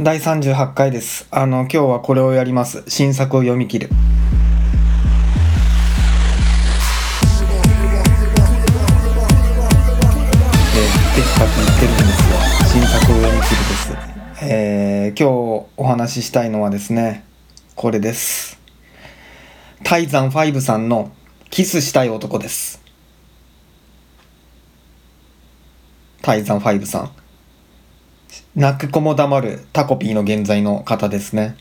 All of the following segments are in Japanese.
第38回です。あの今日はこれをやります。新作を読み切る。え、テキパキ言ってるんですよ。新作を読み切るです。えー、今日お話ししたいのはですねこれです。タイザン5さんのキスしたい男です。タイザン5さん。泣く子も黙るタコピーの現在の方ですね。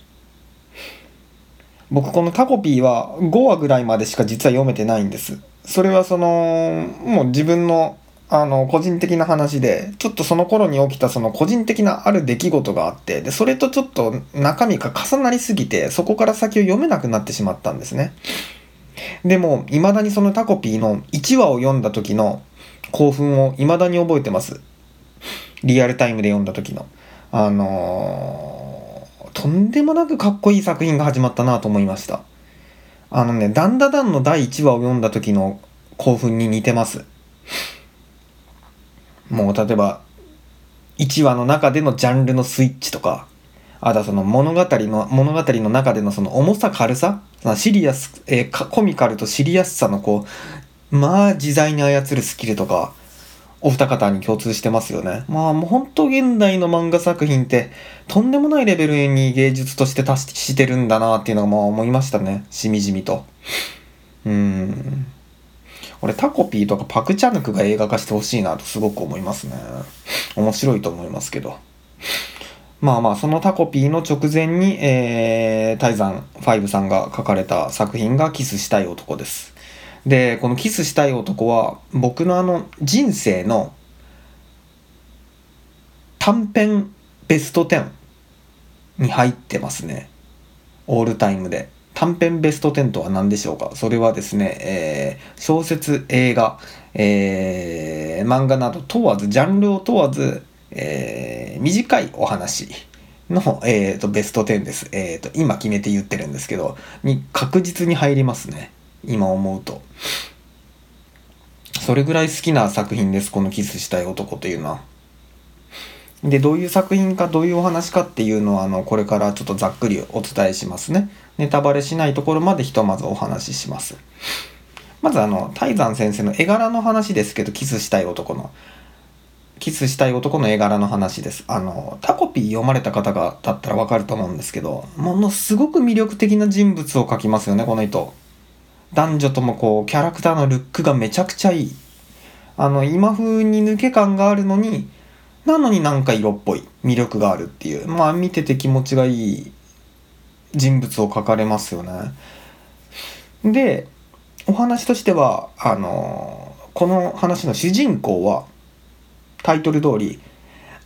僕このタコピーは5話ぐらいまでしか実は読めてないんです。それはそのもう自分のあの個人的な話でちょっとその頃に起きたその個人的なある出来事があってでそれとちょっと中身が重なりすぎてそこから先を読めなくなってしまったんですね。でも未だにそのタコピーの1話を読んだ時の興奮を未だに覚えてます。リアルタイムで読んだ時の。あのー、とんでもなくかっこいい作品が始まったなと思いました。あのね「ダンダダン」の第1話を読んだ時の興奮に似てます。もう例えば1話の中でのジャンルのスイッチとかあとはその物語の物語の中でのその重さ軽さシリアス、えー、コミカルとシリアスさのこうまあ自在に操るスキルとかお二方に共通してますよね。まあもう本当現代の漫画作品ってとんでもないレベルに芸術として達してるんだなっていうのがまあ思いましたね。しみじみと。うん。俺タコピーとかパクチャヌクが映画化してほしいなとすごく思いますね。面白いと思いますけど。まあまあそのタコピーの直前に、えー、タイザン5さんが書かれた作品がキスしたい男です。でこのキスしたい男は僕のあの人生の短編ベスト10に入ってますね。オールタイムで。短編ベスト10とは何でしょうか？それはですね、えー、小説映画、えー、漫画など問わずジャンルを問わず、えー、短いお話の、えーと、ベスト10です、えーと今決めて言ってるんですけどに確実に入りますね。今思うと。それぐらい好きな作品ですこの「キスしたい男」というのは。でどういう作品かどういうお話かっていうのはあのこれからちょっとざっくりお伝えしますね。ネタバレしないところまでひとまずお話しします。まずあの泰山先生の絵柄の話ですけどキスしたい男の。キスしたい男の絵柄の話です。あのタコピー読まれた方がだったらわかると思うんですけどものすごく魅力的な人物を描きますよねこの人。男女ともこうキャラクターのルックがめちゃくちゃいい。あの今風に抜け感があるのになのになんか色っぽい魅力があるっていう。まあ見てて気持ちがいい人物を描かれますよね。でお話としてはあのこの話の主人公はタイトル通り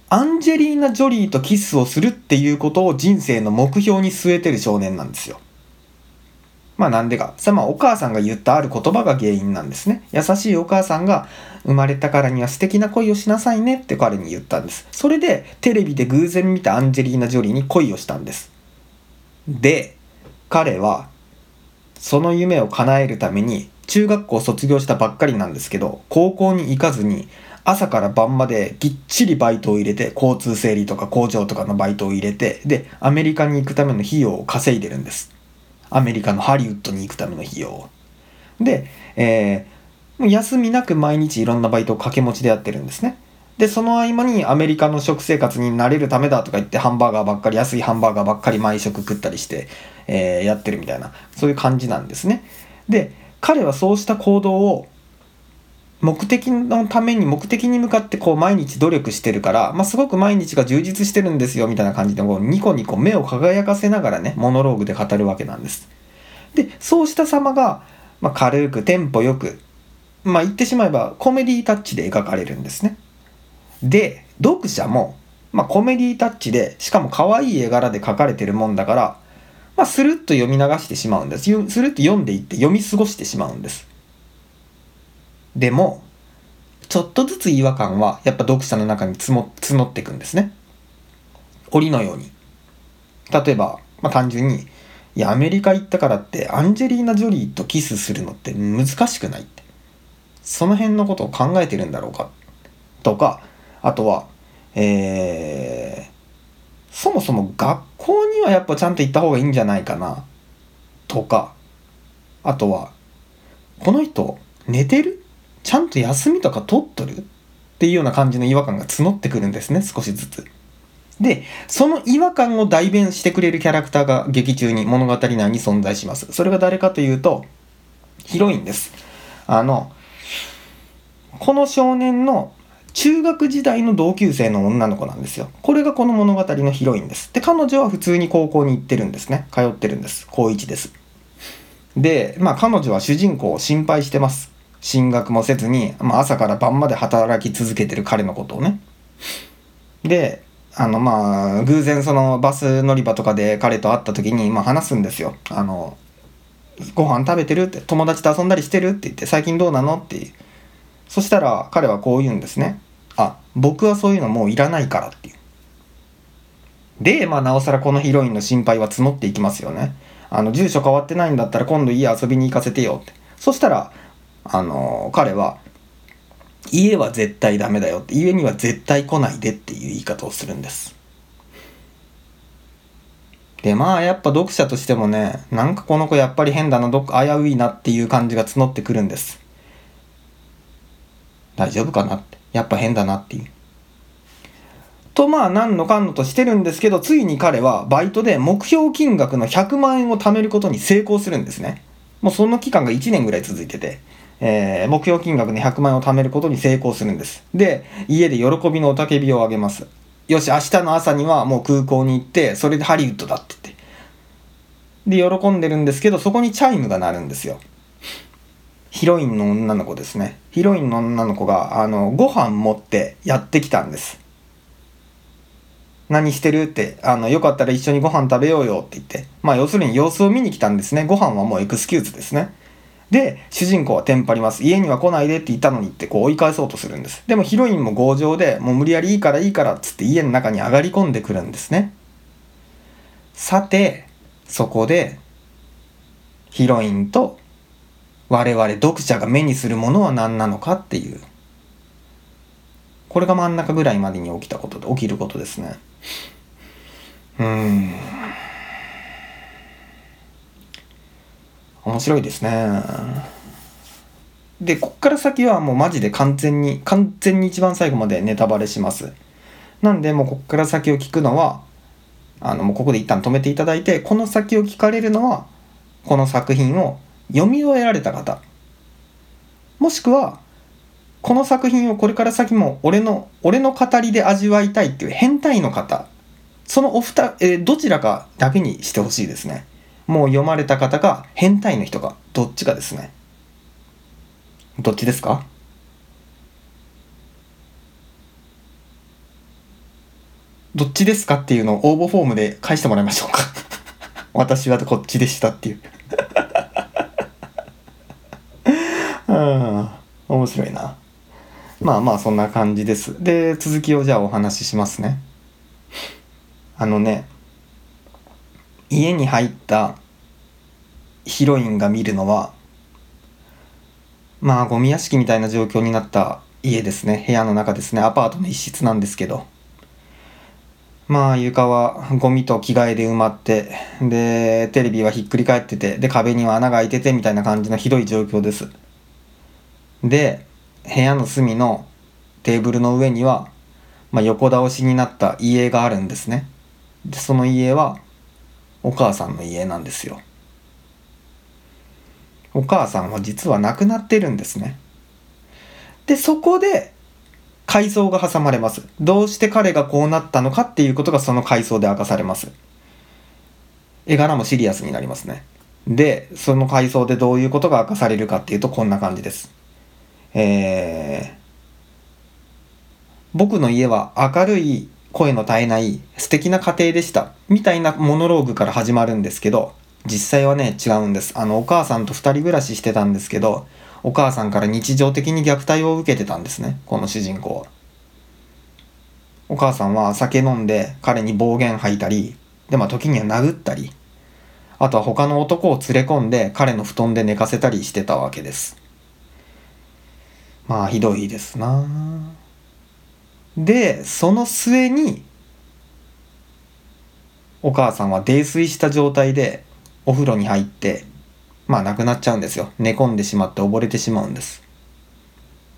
アンジェリーナ・ジョリーとキスをするっていうことを人生の目標に据えてる少年なんですよ。まあなんでか。それはまあお母さんが言ったある言葉が原因なんですね。優しいお母さんが生まれたからには素敵な恋をしなさいねって彼に言ったんです。それでテレビで偶然見たアンジェリーナ・ジョリーに恋をしたんです。で、彼はその夢を叶えるために中学校卒業したばっかりなんですけど、高校に行かずに朝から晩までぎっちりバイトを入れて、交通整理とか工場とかのバイトを入れて、で、アメリカに行くための費用を稼いでるんです。アメリカのハリウッドに行くための費用。で、えー、休みなく毎日いろんなバイトを掛け持ちでやってるんですね。でその合間にアメリカの食生活に慣れるためだとか言ってハンバーガーばっかり安いハンバーガーばっかり毎食食ったりして、えー、やってるみたいなそういう感じなんですね。で彼はそうした行動を目的のために目的に向かってこう毎日努力してるから、まあ、すごく毎日が充実してるんですよみたいな感じでこうニコニコ目を輝かせながらねモノローグで語るわけなんです。でそうした様が、まあ、軽くテンポよくまあ言ってしまえばコメディタッチで描かれるんですね。で読者も、まあ、コメディタッチでしかも可愛い絵柄で描かれてるもんだから、まあ、スルッと読み流してしまうんです。スルッと読んでいって読み過ごしてしまうんです。でも、ちょっとずつ違和感はやっぱ読者の中に募っていくんですね。檻のように。例えば、まあ、単純に、いや、アメリカ行ったからってアンジェリーナ・ジョリーとキスするのって難しくないって。その辺のことを考えてるんだろうか。とか、あとは、えーそもそも学校にはやっぱちゃんと行った方がいいんじゃないかなとかあとはこの人寝てる？ちゃんと休みとか取っとるっていうような感じの違和感が募ってくるんですね少しずつ。でその違和感を代弁してくれるキャラクターが劇中に物語内に存在しますそれが誰かというとヒロインですあのこの少年の中学時代の同級生の女の子なんですよ。これがこの物語のヒロインです。で、彼女は普通に高校に行ってるんですね。通ってるんです。高1です。で、まあ彼女は主人公を心配してます。進学もせずに、まあ、朝から晩まで働き続けてる彼のことをね。で、あのまあ偶然そのバス乗り場とかで彼と会った時にまあ話すんですよ。あのご飯食べてるって友達と遊んだりしてるって言って最近どうなのってそしたら彼はこう言うんですね。あ、僕はそういうのもういらないからっていう。で、まあなおさらこのヒロインの心配は募っていきますよね。あの、住所変わってないんだったら今度家遊びに行かせてよって。そしたら、あの、彼は、家は絶対ダメだよって、家には絶対来ないでっていう言い方をするんです。で、まあやっぱ読者としてもね、なんかこの子やっぱり変だな、どっか危ういなっていう感じが募ってくるんです。大丈夫かなってやっぱ変だなっていう。とまあ何のかんのとしてるんですけどついに彼はバイトで目標金額の100万円を貯めることに成功するんですね。もうその期間が1年ぐらい続いてて、えー、目標金額で100万円を貯めることに成功するんです。で家で喜びの雄たけびをあげます。よし明日の朝にはもう空港に行ってそれでハリウッドだって言って。で喜んでるんですけどそこにチャイムが鳴るんですよ。ヒロインの女の子ですね。ヒロインの女の子が、あの、ご飯持ってやってきたんです。何してるって、あの、よかったら一緒にご飯食べようよって言って。まあ、要するに様子を見に来たんですね。ご飯はもうエクスキューズですね。で、主人公はテンパります。家には来ないでって言ったのにってこう追い返そうとするんです。でもヒロインも強情で、もう無理やりいいからいいからっつって家の中に上がり込んでくるんですね。さて、そこで、ヒロインと我々読者が目にするものは何なのかっていうこれが真ん中ぐらいまでに起きたことで起きることですねうーん面白いですね。でこっから先はもうマジで完全に完全に一番最後までネタバレします。なんでもうこっから先を聞くのはあのもうここで一旦止めていただいてこの先を聞かれるのはこの作品を読み終えられた方。もしくはこの作品をこれから先も俺の俺の語りで味わいたいっていう変態の方。そのお二、えー、どちらかだけにしてほしいですね。もう読まれた方が変態の人かどっちかですね。どっちですか？どっちですかっていうのを応募フォームで返してもらいましょうか。私はこっちでしたっていう。うん。面白いな。まあまあそんな感じです。で続きをじゃあお話ししますね。あのね家に入ったヒロインが見るのはまあゴミ屋敷みたいな状況になった家ですね。部屋の中ですね。アパートの一室なんですけど。まあ床はゴミと着替えで埋まってでテレビはひっくり返っててで壁には穴が開いててみたいな感じのひどい状況です。で部屋の隅のテーブルの上には、まあ、横倒しになった家があるんですね。でその家はお母さんの家なんですよ。お母さんは実は亡くなってるんですね。でそこで回想が挟まれます。どうして彼がこうなったのかっていうことがその回想で明かされます。絵柄もシリアスになりますね。でその回想でどういうことが明かされるかっていうとこんな感じです。えー、僕の家は明るい声の絶えない素敵な家庭でした。みたいなモノローグから始まるんですけど実際はね違うんです。あのお母さんと2人暮らししてたんですけどお母さんから日常的に虐待を受けてたんですね。この主人公は。お母さんは酒飲んで彼に暴言吐いたりでまあ時には殴ったりあとは他の男を連れ込んで彼の布団で寝かせたりしてたわけです。まあひどいですな。でその末にお母さんは泥酔した状態でお風呂に入ってまあ亡くなっちゃうんですよ。寝込んでしまって溺れてしまうんです。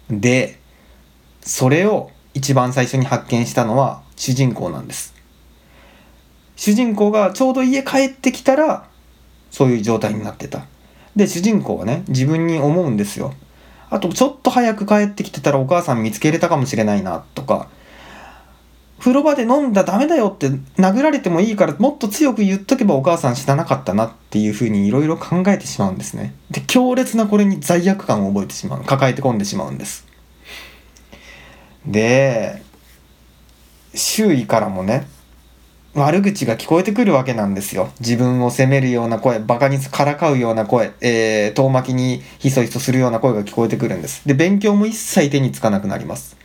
でそれを一番最初に発見したのは主人公なんです。主人公がちょうど家帰ってきたらそういう状態になってた。で主人公はね自分に思うんですよ。あとちょっと早く帰ってきてたらお母さん見つけれたかもしれないなとか風呂場で飲んだダメだよって殴られてもいいからもっと強く言っとけばお母さん死ななかったなっていうふうにいろいろ考えてしまうんですねで強烈なこれに罪悪感を覚えてしまう抱えて込んでしまうんですで周囲からもね悪口が聞こえてくるわけなんですよ。自分を責めるような声、バカにからかうような声、えー、遠巻きにひそひそするような声が聞こえてくるんです。で、勉強も一切手につかなくなります。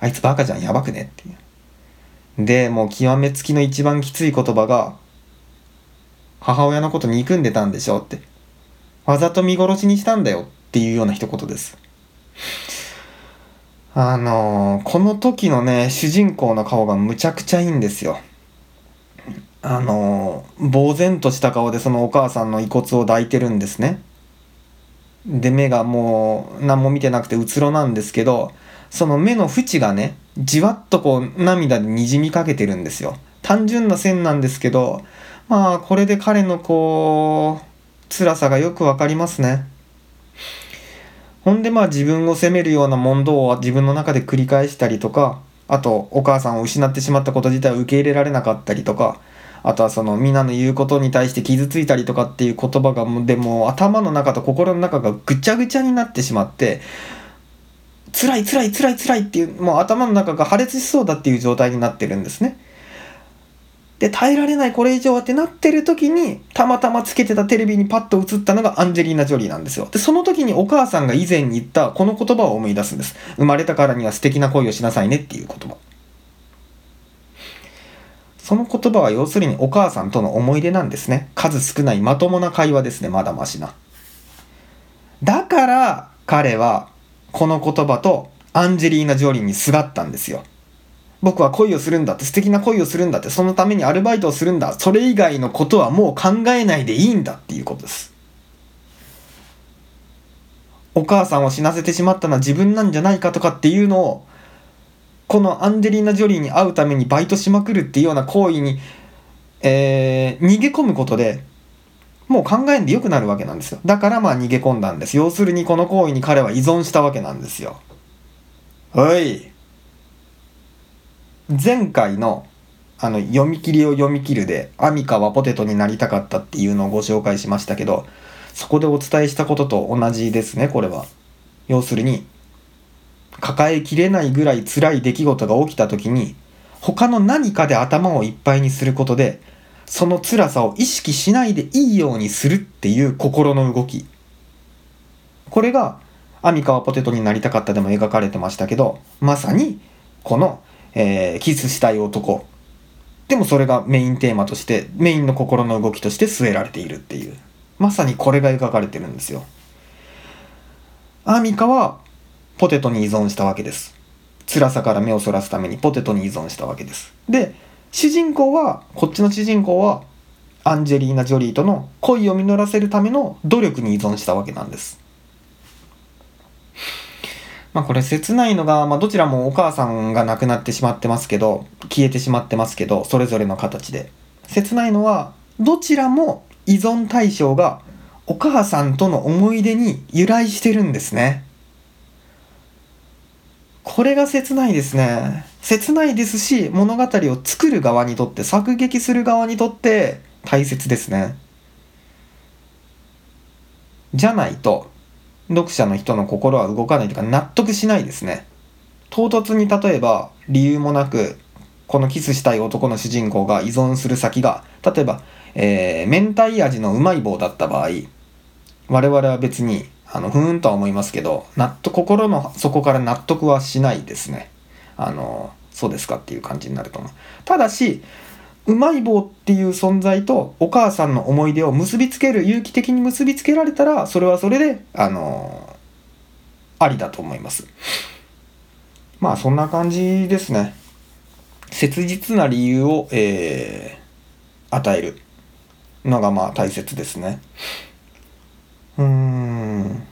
あいつバカじゃん、やばくねっていう。で、もう極めつきの一番きつい言葉が、母親のこと憎んでたんでしょって。わざと見殺しにしたんだよっていうような一言です。あのー、この時のね、主人公の顔がむちゃくちゃいいんですよ。あの呆然とした顔でそのお母さんの遺骨を抱いてるんですね。で目がもう何も見てなくてうつろなんですけどその目の縁がねじわっとこう涙でにじみかけてるんですよ。単純な線なんですけどまあこれで彼のこう辛さがよくわかりますね。ほんでまあ自分を責めるような問答を自分の中で繰り返したりとかあとお母さんを失ってしまったこと自体を受け入れられなかったりとかあとはそのみんなの言うことに対して傷ついたりとかっていう言葉がもうでも頭の中と心の中がぐちゃぐちゃになってしまって辛い辛い辛い辛いっていうもう頭の中が破裂しそうだっていう状態になってるんですね。で耐えられないこれ以上はってなってる時にたまたまつけてたテレビにパッと映ったのがアンジェリーナ・ジョリーなんですよでその時にお母さんが以前に言ったこの言葉を思い出すんです生まれたからには素敵な恋をしなさいねっていう言葉その言葉は要するにお母さんとの思い出なんですね。数少ないまともな会話ですね、まだましな。だから彼はこの言葉とアンジェリーナ・ジョリーにすがったんですよ。僕は恋をするんだって素敵な恋をするんだってそのためにアルバイトをするんだそれ以外のことはもう考えないでいいんだっていうことですお母さんを死なせてしまったのは自分なんじゃないかとかっていうのをこのアンジェリーナ・ジョリーに会うためにバイトしまくるっていうような行為に、えー、逃げ込むことでもう考えんでよくなるわけなんですよ。だからまあ逃げ込んだんです。要するにこの行為に彼は依存したわけなんですよ。はい。前回のあの読み切りを読み切るでアミカはポテトになりたかったっていうのをご紹介しましたけどそこでお伝えしたことと同じですねこれは。要するに抱えきれないぐらい辛い出来事が起きた時に他の何かで頭をいっぱいにすることでその辛さを意識しないでいいようにするっていう心の動きこれが「アミカはポテトになりたかった」でも描かれてましたけどまさにこの、えー、キスしたい男でもそれがメインテーマとしてメインの心の動きとして据えられているっていうまさにこれが描かれてるんですよ。アミカはポテトに依存したわけです。辛さから目をそらすためにポテトに依存したわけです。で、主人公は、こっちの主人公は、アンジェリーナ・ジョリーとの恋を実らせるための努力に依存したわけなんです。まあこれ切ないのが、まあどちらもお母さんが亡くなってしまってますけど、消えてしまってますけど、それぞれの形で。切ないのは、どちらも依存対象がお母さんとの思い出に由来してるんですね。これが切ないですね。切ないですし、物語を作る側にとって、作劇する側にとって大切ですね。じゃないと、読者の人の心は動かないというか納得しないですね。唐突に例えば理由もなくこのキスしたい男の主人公が依存する先が例えば、えー、明太味のうまい棒だった場合我々は別にあの、ふーんとは思いますけど、納得、心の底から納得はしないですね。あの、そうですかっていう感じになると思う。ただし、うまい棒っていう存在とお母さんの思い出を結びつける、有機的に結びつけられたら、それはそれで、あの、ありだと思います。まあ、そんな感じですね。切実な理由を、えー与えるのがまあ大切ですねうーん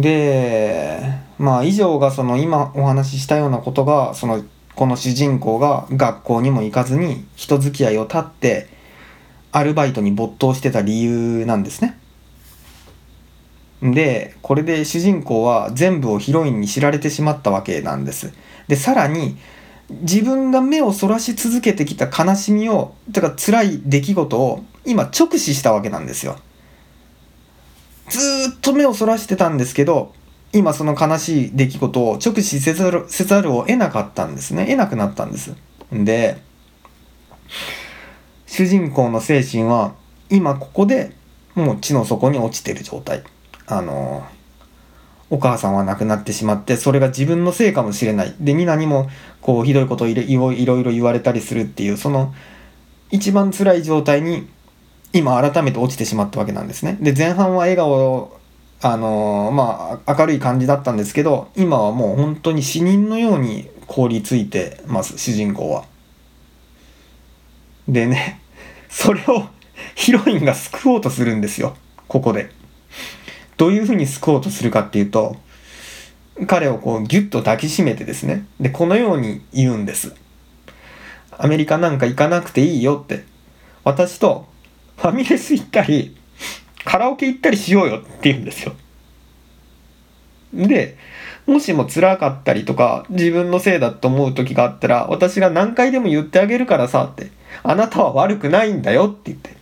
でまあ以上がその今お話ししたようなことがそのこの主人公が学校にも行かずに人付き合いを絶ってアルバイトに没頭してた理由なんですね。でこれで主人公は全部をヒロインに知られてしまったわけなんです。でさらに自分が目をそらし続けてきた悲しみをだから辛い出来事を今直視したわけなんですよ。ずっと目をそらしてたんですけど今その悲しい出来事を直視せざるせざるを得なかったんですね。得なくなったんです。で主人公の精神は今ここでもう地の底に落ちてる状態。あのお母さんは亡くなってしまってそれが自分のせいかもしれない。で皆にもこうひどいことをいろいろ言われたりするっていうその一番辛い状態に今改めて落ちてしまったわけなんですね。で前半は笑顔あのー、まあ明るい感じだったんですけど今はもう本当に死人のように凍りついてます主人公は。でね それをヒロインが救おうとするんですよここで。どういうふうに救おうとするかっていうと彼をこうギュッと抱きしめてですねでこのように言うんです。アメリカなんか行かなくていいよって私とファミレス行ったりカラオケ行ったりしようよって言うんですよ。で、もしも辛かったりとか、自分のせいだと思う時があったら、私が何回でも言ってあげるからさって、あなたは悪くないんだよって言って。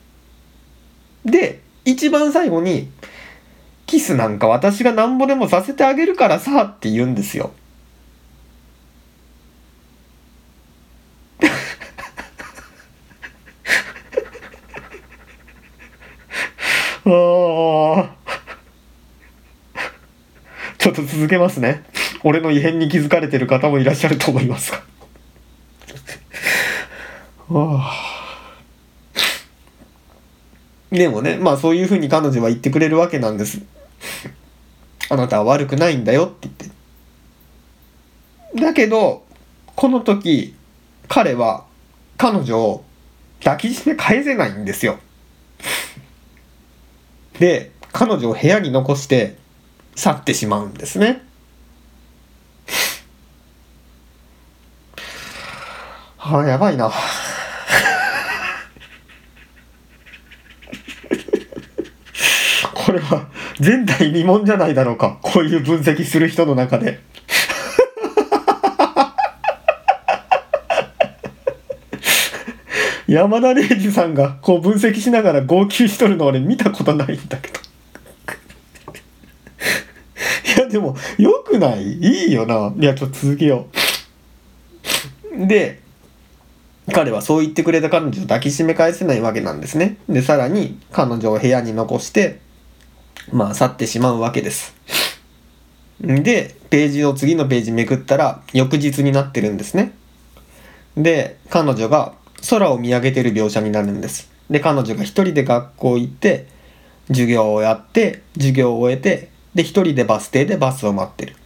で、一番最後に、キスなんか私がなんぼでもさせてあげるからさって言うんですよ。あ ちょっと続けますね。俺の異変に気づかれてる方もいらっしゃると思いますが。でもね、まあそういうふうに彼女は言ってくれるわけなんです。あなたは悪くないんだよって言って。だけど、この時、彼は彼女を抱きしめ返せないんですよ。で彼女を部屋に残して去ってしまうんですね。あやばいな。これは前代未聞じゃないだろうかこういう分析する人の中で。山田礼二さんがこう分析しながら号泣しとるの俺見たことないんだけど。いやでもよくない？いいよな。いやちょっと続けよう。で彼はそう言ってくれた彼女を抱きしめ返せないわけなんですね。でさらに彼女を部屋に残してまあ去ってしまうわけです。でページを次のページめくったら翌日になってるんですね。で彼女が空を見上げてる描写になるんです。で、彼女が一人で学校行って、授業をやって、授業を終えて、で、一人でバス停でバスを待ってる。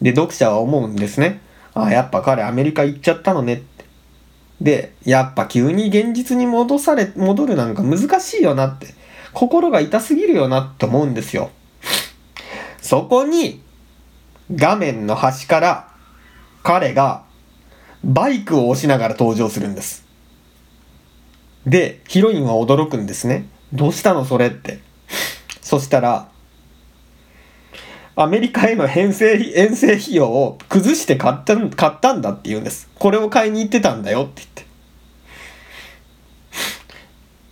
で、読者は思うんですね。ああ、やっぱ彼アメリカ行っちゃったのねって。で、やっぱ急に現実に戻され、戻るなんか難しいよなって。心が痛すぎるよなって思うんですよ。そこに、画面の端から彼がバイクを押しながら登場するんです。で、ヒロインは驚くんですね。どうしたのそれって。そしたら、アメリカへの遠征遠征費用を崩して買った買ったんだって言うんです。これを買いに行ってたんだよって言って。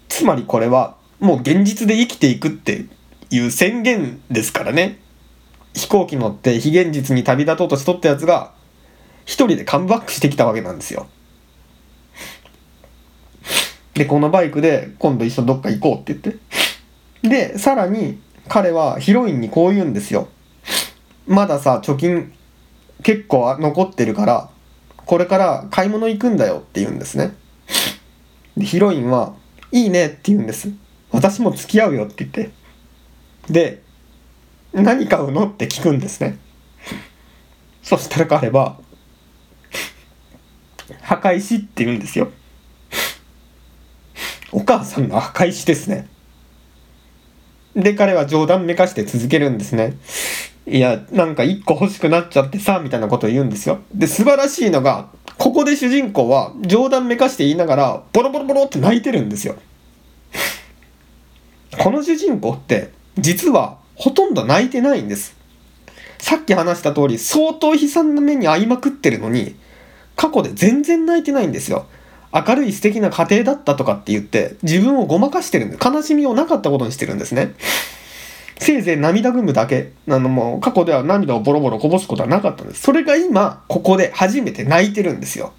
つまりこれはもう現実で生きていくっていう宣言ですからね。飛行機乗って非現実に旅立とうとしとったやつが一人でカムバックしてきたわけなんですよ。で、このバイクで今度一緒にどっか行こうって言って。で、さらに彼はヒロインにこう言うんですよ。まださ、貯金結構残ってるから、これから買い物行くんだよって言うんですね。で、ヒロインは、いいねって言うんです。私も付き合うよって言って。で、何買うのって聞くんですね。そしたら彼は、墓石って言うんですよ。お母さんの墓石ですね。で、彼は冗談めかして続けるんですね。いや、なんか一個欲しくなっちゃってさ、みたいなことを言うんですよ。で、素晴らしいのが、ここで主人公は冗談めかして言いながら、ボロボロボロって泣いてるんですよ。この主人公って、実はほとんど泣いてないんです。さっき話した通り、相当悲惨な目に遭いまくってるのに、過去で全然泣いてないんですよ。明るい素敵な家庭だったとかって言って、自分をごまかしてるんで、悲しみをなかったことにしてるんですね。せいぜい涙ぐむだけ。あのもう過去では涙をボロボロこぼすことはなかったんです。それが今、ここで初めて泣いてるんですよ。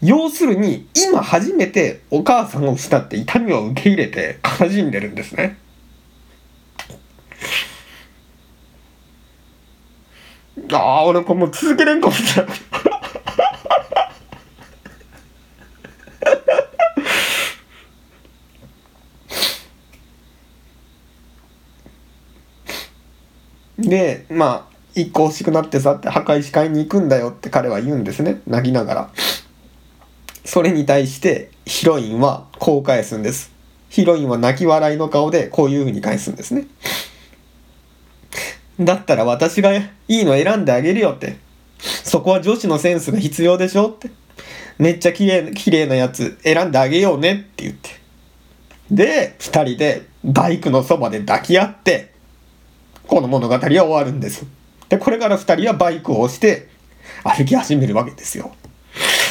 要するに、今初めてお母さんを失って痛みを受け入れて悲しんでるんですね。ああ、俺これもう続けれんかもしれない。で、まあ、一個欲しくなってさって墓石買いに行くんだよって彼は言うんですね。泣きながら。それに対してヒロインはこう返すんです。ヒロインは泣き笑いの顔でこういう風に返すんですね。だったら私がいいの選んであげるよって。そこは女子のセンスが必要でしょって。めっちゃ綺麗、綺麗なやつ選んであげようねって言って。で、二人でバイクのそばで抱き合って、この物語は終わるんです。で、これから二人はバイクを押して歩き始めるわけですよ。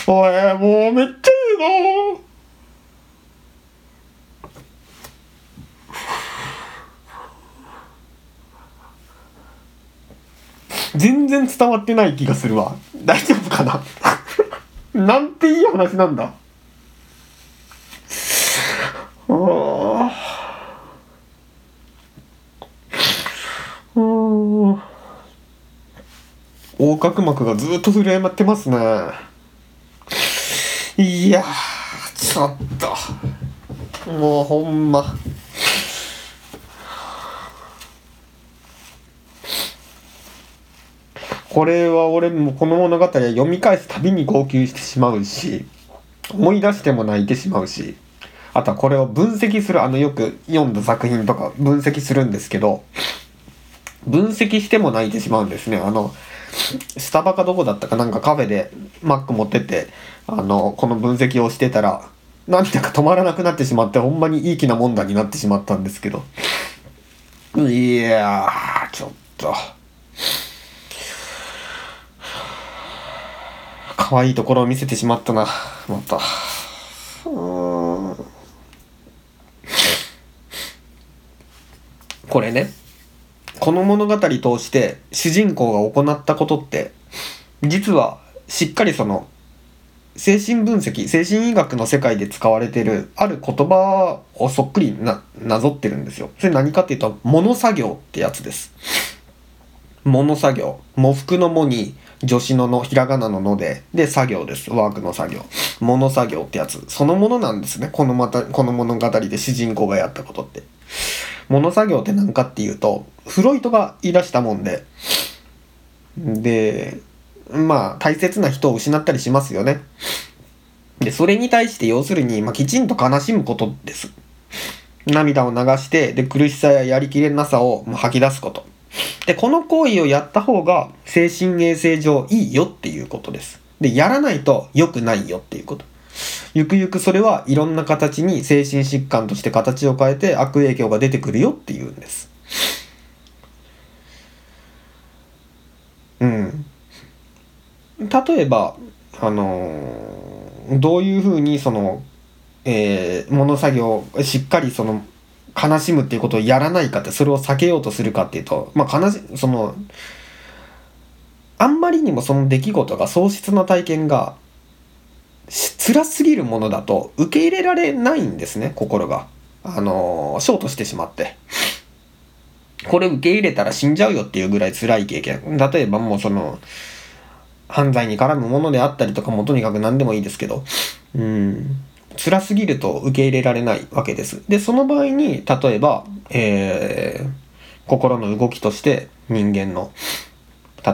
おい、もうめっちゃいいな全然伝わってない気がするわ。大丈夫かな なんていい話なんだ。ああ。横隔膜がずっと震えってますね。いやちょっと。もうほんま。これは俺もこの物語は読み返すたびに号泣してしまうし思い出しても泣いてしまうしあとはこれを分析するあのよく読んだ作品とか分析するんですけど分析しても泣いてしまうんですね。あのスタバかどこだったかなんかカフェでマック持ってってあのこの分析をしてたら涙が止まらなくなってしまってほんまにいい気なもんだになってしまったんですけど。いやちょっと。可愛いところを見せてしまったなまた。これね。この物語通して主人公が行ったことって実はしっかりその精神分析精神医学の世界で使われてるある言葉をそっくりななぞってるんですよ。それ何かっていうと「物作業」ってやつです。物作業喪服の「も」に助詞の「の」ひらがなの「ので」で作業ですワークの作業物作業ってやつそのものなんですねこのまたこの物語で主人公がやったことって。物作業って何かっていうと、フロイトが言い出したもんで、で、まあ、大切な人を失ったりしますよね。で、それに対して要するに、まあ、きちんと悲しむことです。涙を流して、で、苦しさややりきれなさを吐き出すこと。で、この行為をやった方が精神衛生上いいよっていうことです。で、やらないと良くないよっていうこと。ゆくゆくそれはいろんな形に精神疾患として形を変えて悪影響が出てくるよっていうんです。うん。例えば、あのー、どういうふうにその、えー、物作業しっかりその悲しむっていうことをやらないかってそれを避けようとするかっていうとまあ悲しそのあんまりにもその出来事が喪失な体験が辛すぎるものだと受け入れられないんですね、心が。あの、ショートしてしまって。これ受け入れたら死んじゃうよっていうぐらい辛い経験。例えばもうその、犯罪に絡むものであったりとかもとにかく何でもいいですけど、うん、辛すぎると受け入れられないわけです。で、その場合に、例えば、えー、心の動きとして人間の、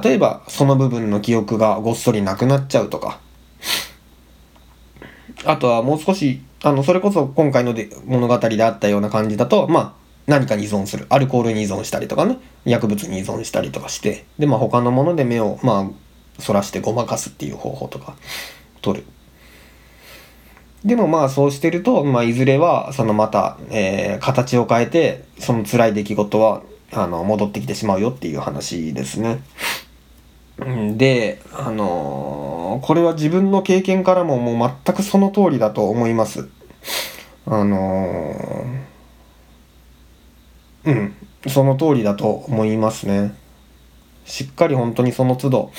例えばその部分の記憶がごっそりなくなっちゃうとか、あとはもう少し、あの、それこそ今回ので物語であったような感じだと、まあ、何かに依存する。アルコールに依存したりとかね、薬物に依存したりとかして、で、まあ他のもので目を、まあ、そらしてごまかすっていう方法とか、取る。でもまあそうしてると、まあいずれは、そのまた、えー、形を変えて、その辛い出来事は、あの、戻ってきてしまうよっていう話ですね。で、あのー、これは自分の経験からももう全くその通りだと思います。あのー、うん、その通りだと思いますね。しっかり本当にその都度、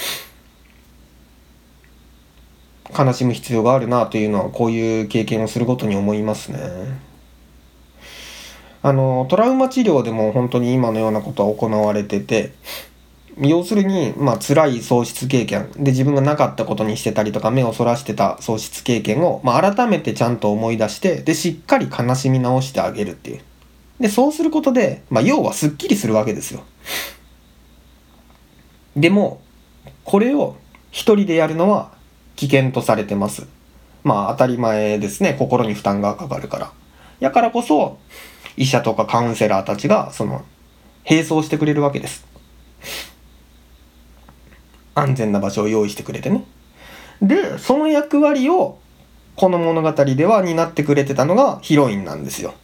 悲しむ必要があるなというのはこういう経験をすることに思いますね。あのトラウマ治療でも本当に今のようなことは行われてて要するに、まあ辛い喪失経験で自分がなかったことにしてたりとか目をそらしてた喪失経験を、まあ、改めてちゃんと思い出してでしっかり悲しみ直してあげるっていう。でそうすることで、まあ、要はすっきりするわけですよ。でもこれを一人でやるのは危険とされてます。まあ当たり前ですね。心に負担がかかるから。やからこそ、医者とかカウンセラーたちが、その、並走してくれるわけです。安全な場所を用意してくれてね。で、その役割を、この物語では担ってくれてたのがヒロインなんですよ。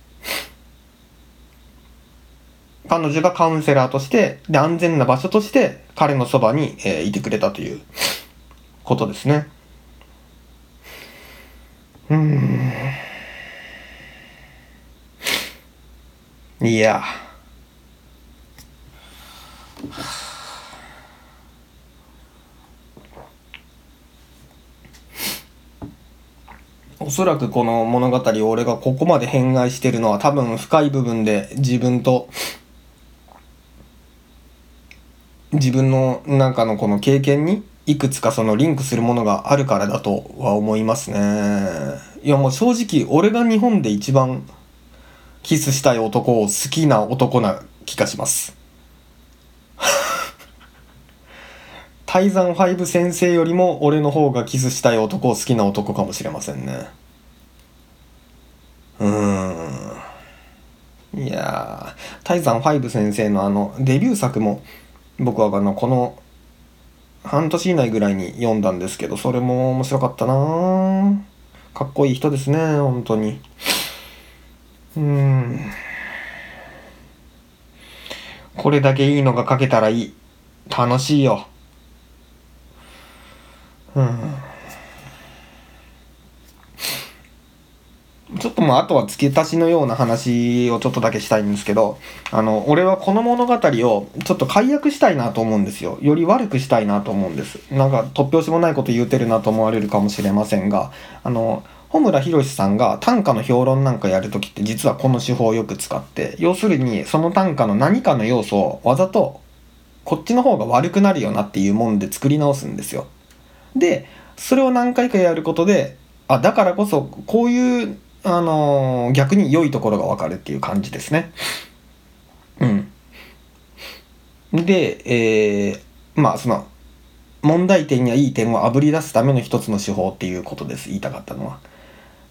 彼女がカウンセラーとして、で、安全な場所として、彼のそばに、えー、いてくれたということですね。うんいやおそらくこの物語を俺がここまで偏愛してるのは多分深い部分で自分と自分の中のこの経験にいくつかそのリンクするものがあるからだとは思いますね。いやもう正直俺が日本で一番キスしたい男を好きな男な気がします。泰山ファイブ先生よりも俺の方がキスしたい男を好きな男かもしれませんね。うーん。いやー、泰山ファイブ先生のあのデビュー作も僕はあのこの半年以内ぐらいに読んだんですけど、それも面白かったなかっこいい人ですね、本当に。うん。これだけいいのが書けたらいい。楽しいよ。うん。ちょっとまああとは付け足しのような話をちょっとだけしたいんですけどあの俺はこの物語をちょっと解約したいなと思うんですよ。より悪くしたいなと思うんです。なんか突拍子もないこと言うてるなと思われるかもしれませんがあの穂村弘さんが短歌の評論なんかやるときって実はこの手法をよく使って要するにその短歌の何かの要素をわざとこっちの方が悪くなるよなっていうもんで作り直すんですよ。でそれを何回かやることであだからこそこういうあのー、逆に良いところがわかるっていう感じですね。うん。で、えー、まあその問題点やいい点をあぶり出すための一つの手法っていうことです言いたかったのは。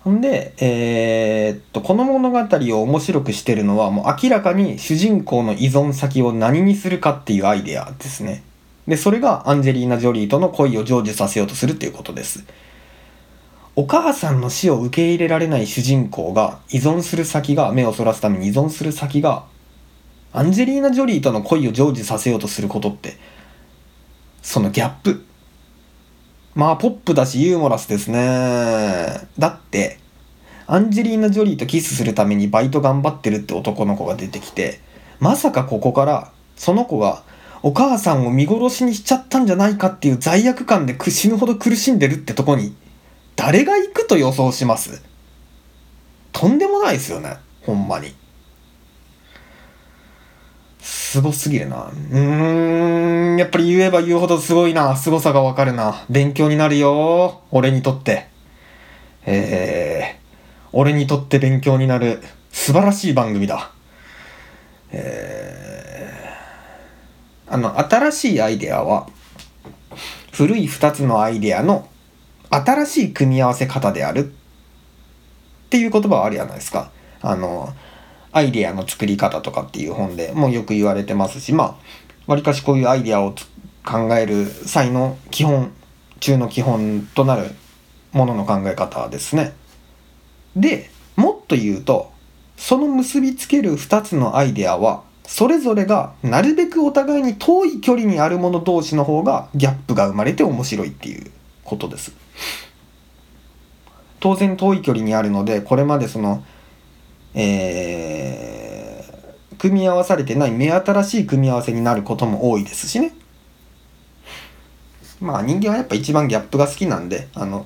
ほんで、えー、っと、この物語を面白くしてるのはもう明らかに主人公の依存先を何にするかっていうアイデアですね。で、それがアンジェリーナ・ジョリーとの恋を成就させようとするっていうことです。お母さんの死を受け入れられない主人公が依存する先が目をそらすために依存する先がアンジェリーナ・ジョリーとの恋を成就させようとすることってそのギャップまあポップだしユーモラスですねだってアンジェリーナ・ジョリーとキスするためにバイト頑張ってるって男の子が出てきてまさかここからその子がお母さんを見殺しにしちゃったんじゃないかっていう罪悪感で死ぬほど苦しんでるってとこに誰が行くと予想します？とんでもないですよね。ほんまに。すごすぎるな。うーん、やっぱり言えば言うほどすごいな。凄さがわかるな。勉強になるよ。俺にとって。えー、俺にとって勉強になる素晴らしい番組だ。えー、あの、新しいアイデアは、古い2つのアイデアの新しい組み合わせ方であるっていう言葉はあるじゃないですか。あの、アイデアの作り方とかっていう本でもよく言われてますし、まあ、わりかしこういうアイデアを考える際の基本中の基本となるものの考え方ですね。で、もっと言うと、その結びつける2つのアイデアは、それぞれがなるべくお互いに遠い距離にあるもの同士の方がギャップが生まれて面白いっていうことです。当然遠い距離にあるので、これまでその、えー、組み合わされてない目新しい組み合わせになることも多いですしね。まあ人間はやっぱ一番ギャップが好きなんで、あの、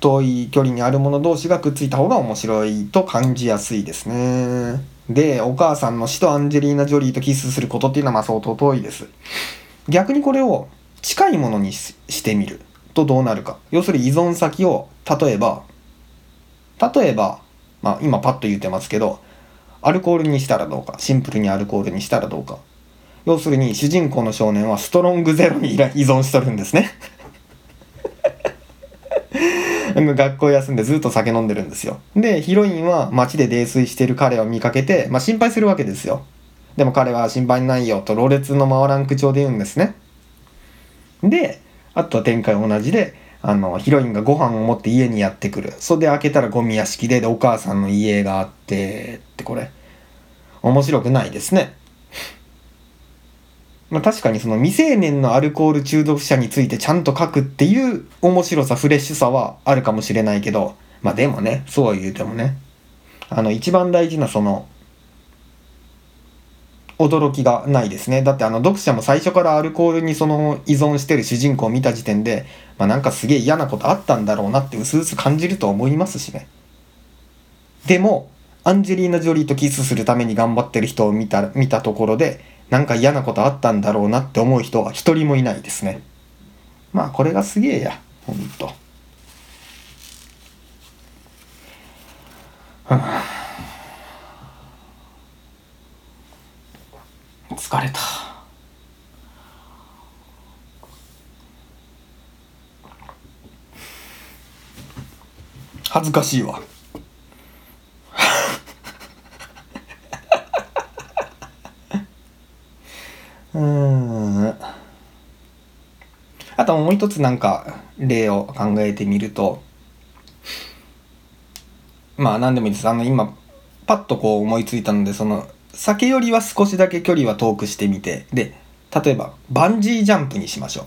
遠い距離にあるもの同士がくっついた方が面白いと感じやすいですね。で、お母さんの死とアンジェリーナ・ジョリーとキスすることっていうのはまあ相当遠いです。逆にこれを近いものにしてみるとどうなるか。要するに依存先を、例えば、例えば、まあ今パッと言ってますけど、アルコールにしたらどうか。シンプルにアルコールにしたらどうか。要するに主人公の少年はストロングゼロに依存しとるんですね学校休んでずっと酒飲んでるんですよ。で、ヒロインは街で泥酔してる彼を見かけて、まあ心配するわけですよ。でも彼は心配ないよと、ろれつの回らん口調で言うんですね。で、あとは展開同じで、あの、ヒロインがご飯を持って家にやってくる。それで開けたらゴミ屋敷で、で、お母さんの家があって、ってこれ、面白くないですね。まあ、確かにその未成年のアルコール中毒者についてちゃんと書くっていう面白さ、フレッシュさはあるかもしれないけど、まあでもね、そうは言うてもね、あの一番大事なその、驚きがないですね。だってあの読者も最初からアルコールにその依存してる主人公を見た時点で、まあなんかすげえ嫌なことあったんだろうなって薄々感じると思いますしね。でも、アンジェリーナ・ジョリーとキスするために頑張ってる人を見た見たところで、なんか嫌なことあったんだろうなって思う人は一人もいないですね。まあこれがすげえや、ほんと。疲れた。恥ずかしいわ。うん。あともう一つなんか例を考えてみるとまあ何でもいいです。あの今パッとこう思いついたのでその酒よりは少しだけ距離は遠くしてみてで例えばバンジージャンプにしましょう。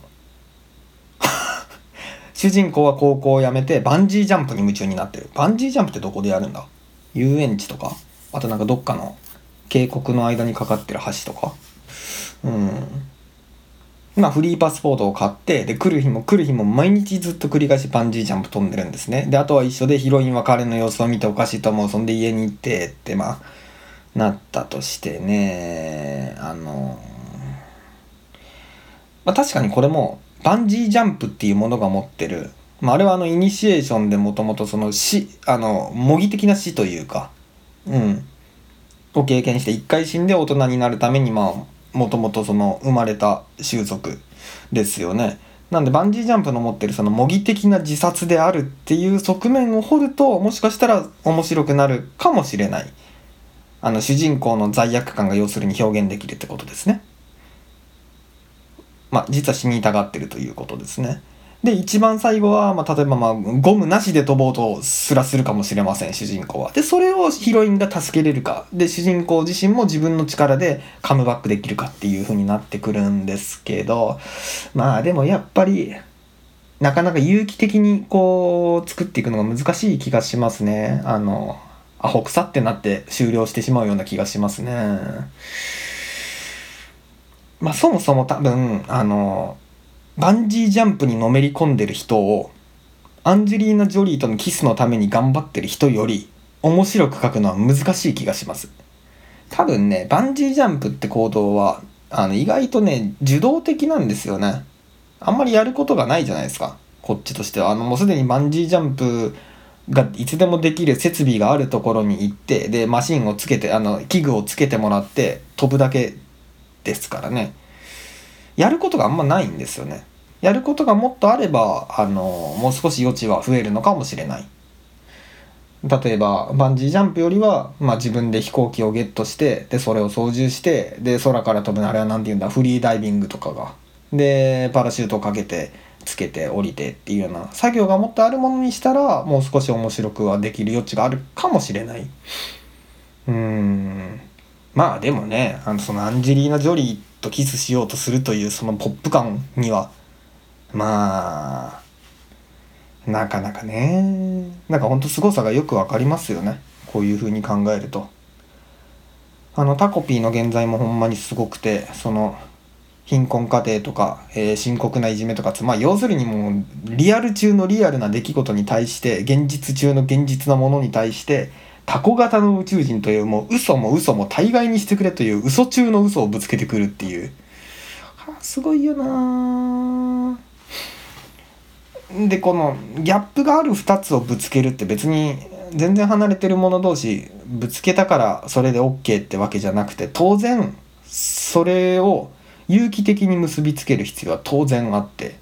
主人公は高校を辞めてバンジージャンプに夢中になってる。バンジージャンプってどこでやるんだ？遊園地とかあとなんかどっかの渓谷の間にかかってる橋とか。うん。まあ、フリーパスポートを買って、で、来る日も来る日も毎日ずっと繰り返しバンジージャンプ飛んでるんですね。で、あとは一緒でヒロインは彼の様子を見ておかしいと思う。そんで家に行ってって、まあ、なったとしてね、あの、まあ確かにこれも、バンジージャンプっていうものが持ってる、まああれはあの、イニシエーションでもともとその死、あの、模擬的な死というか、うん、を経験して一回死んで大人になるためにまあもともとその生まれた習俗ですよね。なんでバンジージャンプの持ってるその模擬的な自殺であるっていう側面を掘るともしかしたら面白くなるかもしれない。あの主人公の罪悪感が要するに表現できるってことですね。まあ実は死にたがってるということですね。で、一番最後は、まあ、例えば、まあ、ゴムなしで飛ぼうとすらするかもしれません、主人公は。で、それをヒロインが助けれるか。で、主人公自身も自分の力でカムバックできるかっていう風になってくるんですけど、まあ、でもやっぱり、なかなか有機的にこう、作っていくのが難しい気がしますね。あの、アホ腐ってなって終了してしまうような気がしますね。まあ、そもそも多分、あの、バンジージャンプにのめり込んでる人をアンジェリーナ・ジョリーとのキスのために頑張ってる人より面白く書くのは難しい気がします。多分ね、バンジージャンプって行動はあの意外とね、受動的なんですよね。あんまりやることがないじゃないですか。こっちとしては。あのもうすでにバンジージャンプがいつでもできる設備があるところに行ってでマシンをつけてあの器具をつけてもらって飛ぶだけですからね。やることがあんまないんですよね。やることがもっとあればあのもう少し余地は増えるのかもしれない例えばバンジージャンプよりは、まあ、自分で飛行機をゲットしてでそれを操縦してで空から飛ぶあれは何て言うんだフリーダイビングとかがでパラシュートをかけてつけて降りてっていうような作業がもっとあるものにしたらもう少し面白くはできる余地があるかもしれない。うーんまあでもねあのそのアンジェリーナ・ジョリーとキスしようとするというそのポップ感にはまあなかなかねなんかほんと凄さがよくわかりますよねこういう風に考えると。あのタコピーの現在もほんまにすごくてその貧困家庭とか、えー、深刻ないじめとかまあ要するにもうリアル中のリアルな出来事に対して現実中の現実のものに対してタコ型の宇宙人というもう嘘も嘘も大概にしてくれという嘘中の嘘をぶつけてくるっていう。あすごいよなでこのギャップがある2つをぶつけるって別に全然離れてる者同士ぶつけたからそれで OK ってわけじゃなくて当然それを有機的に結びつける必要は当然あって。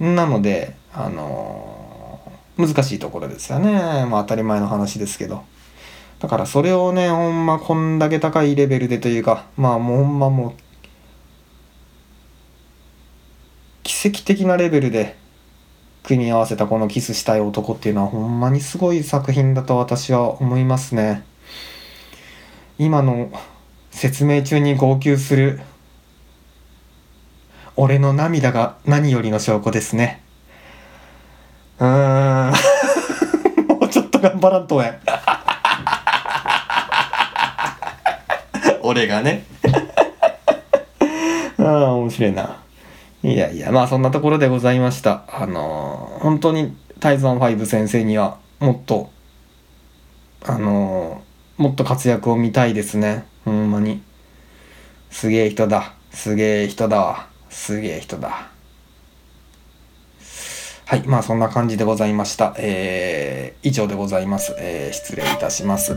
なのであの、難しいところですよね。まあ当たり前の話ですけど。だからそれをねほんまこんだけ高いレベルでというかまあもうほんまもう奇跡的なレベルで組み合わせたこのキスしたい男っていうのはほんまにすごい作品だと私は思いますね。今の説明中に号泣する俺の涙が何よりの証拠ですね。うーん。もうちょっと頑張らんとえ。俺がね。ああ面白いな。いやいやまあそんなところでございました。あのー、本当にタイズワン5先生にはもっとあのー、もっと活躍を見たいですね。ほんまに。すげえ人だ。すげえ人だわ。すげえ人だはいまあそんな感じでございました。えー、以上でございます、えー、失礼いたします。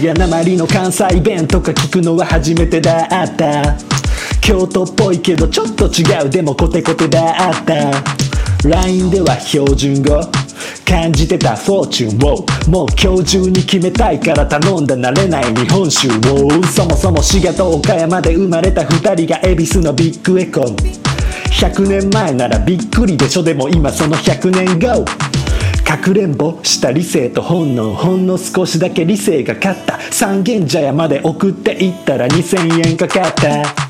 滋賀なまりの関西弁とか聞くのは初めてだった京都っぽいけどちょっと違う。でもコテコテだった LINE では標準語感じてたフォーチュンをもう。今日中に決めたいから頼んだ慣れない日本酒をそもそも滋賀と岡山で生まれた2人が恵比寿のビッグエコー100年前ならびっくりでしょでも今その100年後かくれんぼした理性と本能ほんの少しだけ理性が勝った。三軒茶屋まで送っていったら2000円かかった。